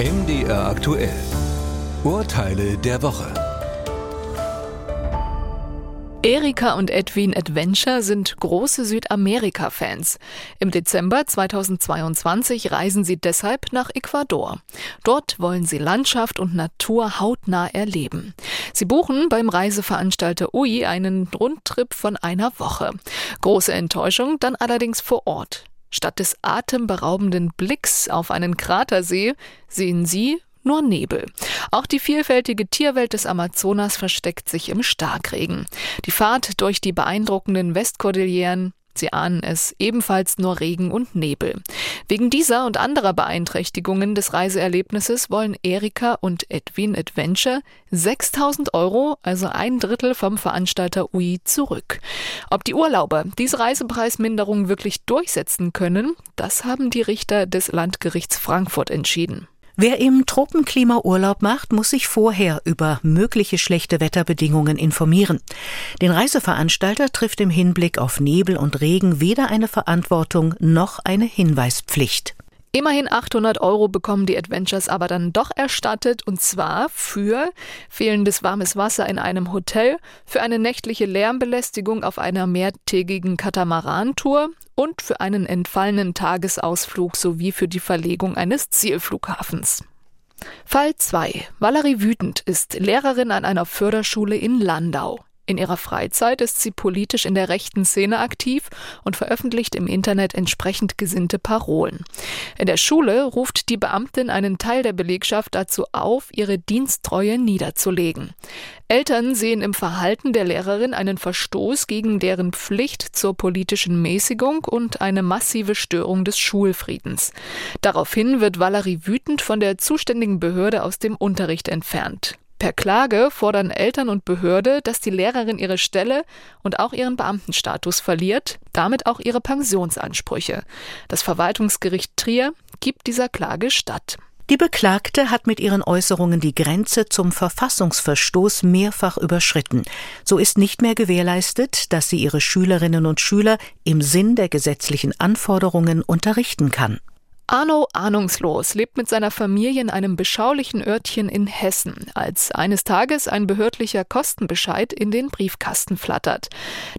MDR aktuell. Urteile der Woche. Erika und Edwin Adventure sind große Südamerika-Fans. Im Dezember 2022 reisen sie deshalb nach Ecuador. Dort wollen sie Landschaft und Natur hautnah erleben. Sie buchen beim Reiseveranstalter UI einen Rundtrip von einer Woche. Große Enttäuschung dann allerdings vor Ort. Statt des atemberaubenden Blicks auf einen Kratersee sehen sie nur Nebel. Auch die vielfältige Tierwelt des Amazonas versteckt sich im Starkregen. Die Fahrt durch die beeindruckenden Westkordilleren Sie ahnen es, ebenfalls nur Regen und Nebel. Wegen dieser und anderer Beeinträchtigungen des Reiseerlebnisses wollen Erika und Edwin Adventure 6000 Euro, also ein Drittel vom Veranstalter UI, zurück. Ob die Urlauber diese Reisepreisminderung wirklich durchsetzen können, das haben die Richter des Landgerichts Frankfurt entschieden. Wer im Tropenklima Urlaub macht, muss sich vorher über mögliche schlechte Wetterbedingungen informieren. Den Reiseveranstalter trifft im Hinblick auf Nebel und Regen weder eine Verantwortung noch eine Hinweispflicht. Immerhin 800 Euro bekommen die Adventures aber dann doch erstattet und zwar für fehlendes warmes Wasser in einem Hotel, für eine nächtliche Lärmbelästigung auf einer mehrtägigen Katamarantour und für einen entfallenen Tagesausflug sowie für die Verlegung eines Zielflughafens. Fall 2. Valerie Wütend ist Lehrerin an einer Förderschule in Landau. In ihrer Freizeit ist sie politisch in der rechten Szene aktiv und veröffentlicht im Internet entsprechend gesinnte Parolen. In der Schule ruft die Beamtin einen Teil der Belegschaft dazu auf, ihre Diensttreue niederzulegen. Eltern sehen im Verhalten der Lehrerin einen Verstoß gegen deren Pflicht zur politischen Mäßigung und eine massive Störung des Schulfriedens. Daraufhin wird Valerie wütend von der zuständigen Behörde aus dem Unterricht entfernt. Per Klage fordern Eltern und Behörde, dass die Lehrerin ihre Stelle und auch ihren Beamtenstatus verliert, damit auch ihre Pensionsansprüche. Das Verwaltungsgericht Trier gibt dieser Klage statt. Die Beklagte hat mit ihren Äußerungen die Grenze zum Verfassungsverstoß mehrfach überschritten. So ist nicht mehr gewährleistet, dass sie ihre Schülerinnen und Schüler im Sinn der gesetzlichen Anforderungen unterrichten kann. Arno Ahnungslos lebt mit seiner Familie in einem beschaulichen Örtchen in Hessen, als eines Tages ein behördlicher Kostenbescheid in den Briefkasten flattert.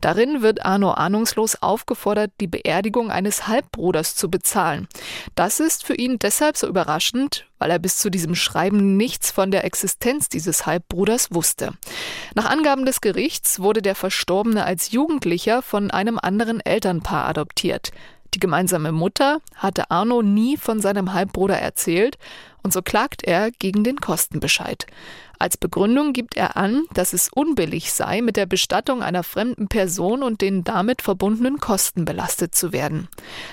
Darin wird Arno Ahnungslos aufgefordert, die Beerdigung eines Halbbruders zu bezahlen. Das ist für ihn deshalb so überraschend, weil er bis zu diesem Schreiben nichts von der Existenz dieses Halbbruders wusste. Nach Angaben des Gerichts wurde der Verstorbene als Jugendlicher von einem anderen Elternpaar adoptiert. Die gemeinsame Mutter hatte Arno nie von seinem Halbbruder erzählt und so klagt er gegen den Kostenbescheid. Als Begründung gibt er an, dass es unbillig sei, mit der Bestattung einer fremden Person und den damit verbundenen Kosten belastet zu werden.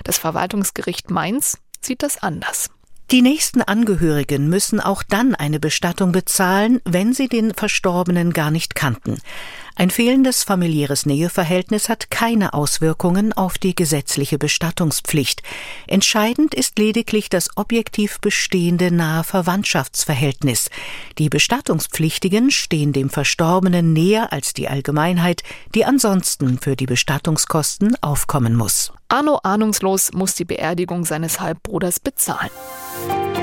Das Verwaltungsgericht Mainz sieht das anders. Die nächsten Angehörigen müssen auch dann eine Bestattung bezahlen, wenn sie den Verstorbenen gar nicht kannten. Ein fehlendes familiäres Näheverhältnis hat keine Auswirkungen auf die gesetzliche Bestattungspflicht. Entscheidend ist lediglich das objektiv bestehende nahe Verwandtschaftsverhältnis. Die Bestattungspflichtigen stehen dem Verstorbenen näher als die Allgemeinheit, die ansonsten für die Bestattungskosten aufkommen muss. Arno ahnungslos muss die Beerdigung seines Halbbruders bezahlen. Bye.